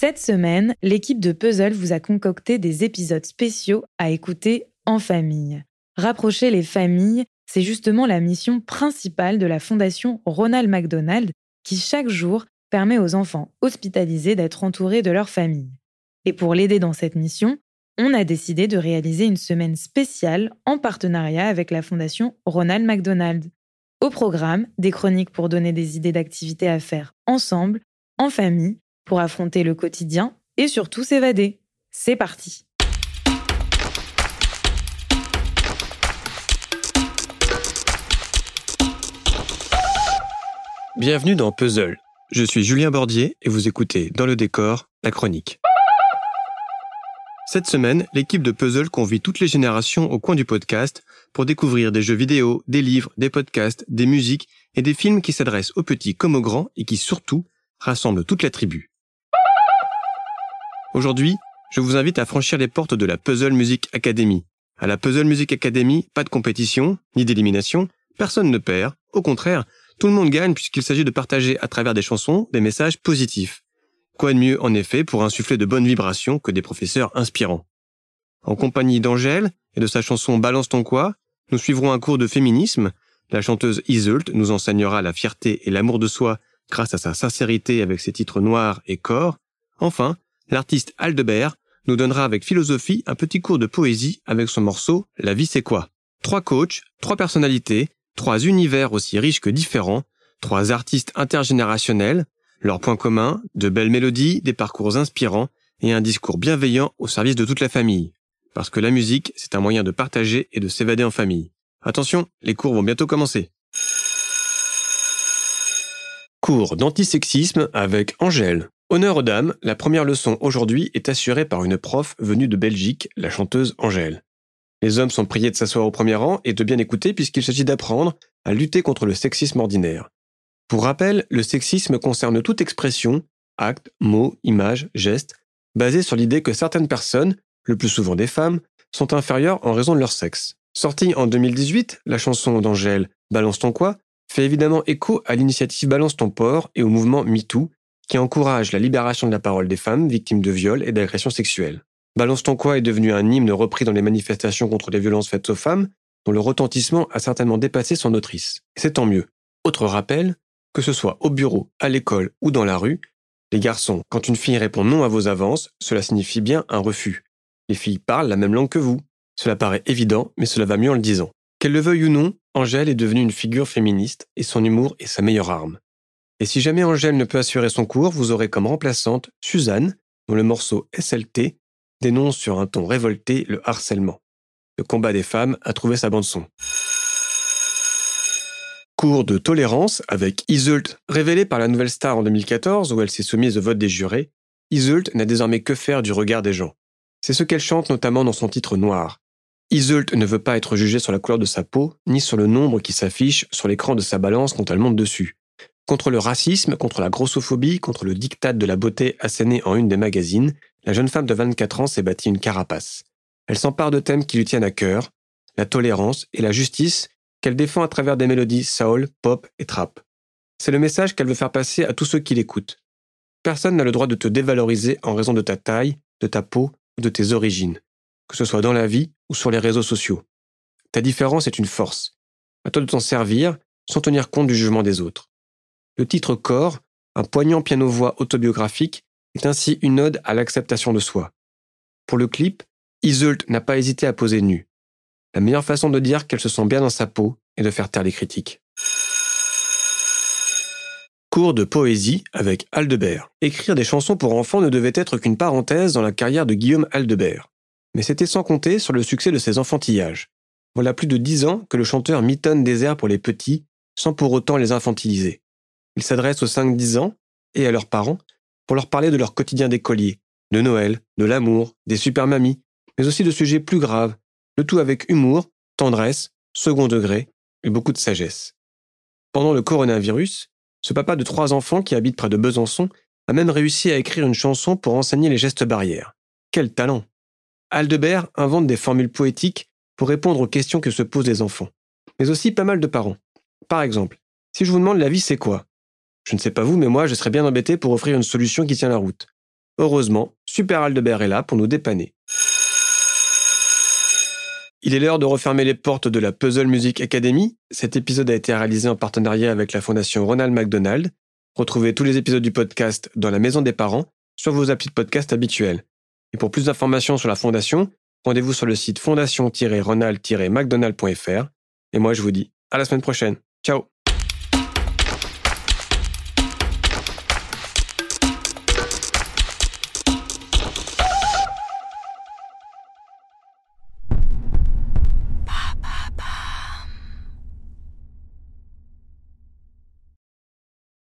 Cette semaine, l'équipe de Puzzle vous a concocté des épisodes spéciaux à écouter en famille. Rapprocher les familles, c'est justement la mission principale de la Fondation Ronald McDonald qui chaque jour permet aux enfants hospitalisés d'être entourés de leur famille. Et pour l'aider dans cette mission, on a décidé de réaliser une semaine spéciale en partenariat avec la Fondation Ronald McDonald. Au programme, des chroniques pour donner des idées d'activités à faire ensemble, en famille, pour affronter le quotidien et surtout s'évader. C'est parti Bienvenue dans Puzzle. Je suis Julien Bordier et vous écoutez Dans le décor, la chronique. Cette semaine, l'équipe de Puzzle convie toutes les générations au coin du podcast pour découvrir des jeux vidéo, des livres, des podcasts, des musiques et des films qui s'adressent aux petits comme aux grands et qui surtout rassemblent toute la tribu. Aujourd'hui, je vous invite à franchir les portes de la Puzzle Music Academy. À la Puzzle Music Academy, pas de compétition, ni d'élimination, personne ne perd, au contraire, tout le monde gagne puisqu'il s'agit de partager à travers des chansons des messages positifs. Quoi de mieux, en effet, pour insuffler de bonnes vibrations que des professeurs inspirants? En compagnie d'Angèle et de sa chanson Balance ton quoi, nous suivrons un cours de féminisme. La chanteuse Iseult nous enseignera la fierté et l'amour de soi grâce à sa sincérité avec ses titres noirs et corps. Enfin, l'artiste Aldebert nous donnera avec philosophie un petit cours de poésie avec son morceau La vie c'est quoi Trois coachs, trois personnalités, trois univers aussi riches que différents, trois artistes intergénérationnels, leurs points communs, de belles mélodies, des parcours inspirants et un discours bienveillant au service de toute la famille. Parce que la musique, c'est un moyen de partager et de s'évader en famille. Attention, les cours vont bientôt commencer. Cours d'antisexisme avec Angèle. Honneur aux dames, la première leçon aujourd'hui est assurée par une prof venue de Belgique, la chanteuse Angèle. Les hommes sont priés de s'asseoir au premier rang et de bien écouter puisqu'il s'agit d'apprendre à lutter contre le sexisme ordinaire. Pour rappel, le sexisme concerne toute expression, acte, mot, image, geste, basée sur l'idée que certaines personnes, le plus souvent des femmes, sont inférieures en raison de leur sexe. Sortie en 2018, la chanson d'Angèle Balance ton quoi fait évidemment écho à l'initiative Balance ton port et au mouvement MeToo, qui encourage la libération de la parole des femmes victimes de viols et d'agressions sexuelles. Balance ton quoi est devenu un hymne repris dans les manifestations contre les violences faites aux femmes, dont le retentissement a certainement dépassé son autrice. C'est tant mieux. Autre rappel, que ce soit au bureau, à l'école ou dans la rue, les garçons, quand une fille répond non à vos avances, cela signifie bien un refus. Les filles parlent la même langue que vous. Cela paraît évident, mais cela va mieux en le disant. Qu'elle le veuille ou non, Angèle est devenue une figure féministe et son humour est sa meilleure arme. Et si jamais Angèle ne peut assurer son cours, vous aurez comme remplaçante Suzanne, dont le morceau SLT dénonce sur un ton révolté le harcèlement. Le combat des femmes a trouvé sa bande-son. Cours de tolérance avec Iseult. Révélée par la nouvelle star en 2014 où elle s'est soumise au vote des jurés, Iseult n'a désormais que faire du regard des gens. C'est ce qu'elle chante notamment dans son titre Noir. Iseult ne veut pas être jugée sur la couleur de sa peau, ni sur le nombre qui s'affiche sur l'écran de sa balance quand elle monte dessus. Contre le racisme, contre la grossophobie, contre le diktat de la beauté asséné en une des magazines, la jeune femme de 24 ans s'est bâtie une carapace. Elle s'empare de thèmes qui lui tiennent à cœur, la tolérance et la justice qu'elle défend à travers des mélodies soul, pop et trap. C'est le message qu'elle veut faire passer à tous ceux qui l'écoutent. Personne n'a le droit de te dévaloriser en raison de ta taille, de ta peau ou de tes origines, que ce soit dans la vie ou sur les réseaux sociaux. Ta différence est une force. À toi de t'en servir sans tenir compte du jugement des autres. Le titre Corps, un poignant piano-voix autobiographique, est ainsi une ode à l'acceptation de soi. Pour le clip, Iseult n'a pas hésité à poser nu. La meilleure façon de dire qu'elle se sent bien dans sa peau est de faire taire les critiques. Cours de poésie avec Aldebert. Écrire des chansons pour enfants ne devait être qu'une parenthèse dans la carrière de Guillaume Aldebert. Mais c'était sans compter sur le succès de ses enfantillages. Voilà plus de dix ans que le chanteur mitonne des airs pour les petits, sans pour autant les infantiliser. Il s'adresse aux 5-10 ans et à leurs parents pour leur parler de leur quotidien d'écolier, de Noël, de l'amour, des super mamies, mais aussi de sujets plus graves le tout avec humour, tendresse, second degré et beaucoup de sagesse. Pendant le coronavirus, ce papa de trois enfants qui habite près de Besançon a même réussi à écrire une chanson pour enseigner les gestes barrières. Quel talent Aldebert invente des formules poétiques pour répondre aux questions que se posent les enfants, mais aussi pas mal de parents. Par exemple, si je vous demande la vie c'est quoi? Je ne sais pas vous, mais moi je serais bien embêté pour offrir une solution qui tient la route. Heureusement, Super Aldebert est là pour nous dépanner. Il est l'heure de refermer les portes de la Puzzle Music Academy. Cet épisode a été réalisé en partenariat avec la fondation Ronald McDonald. Retrouvez tous les épisodes du podcast dans la maison des parents sur vos applis de podcast habituels. Et pour plus d'informations sur la fondation, rendez-vous sur le site fondation-ronald-mcdonald.fr. Et moi, je vous dis à la semaine prochaine. Ciao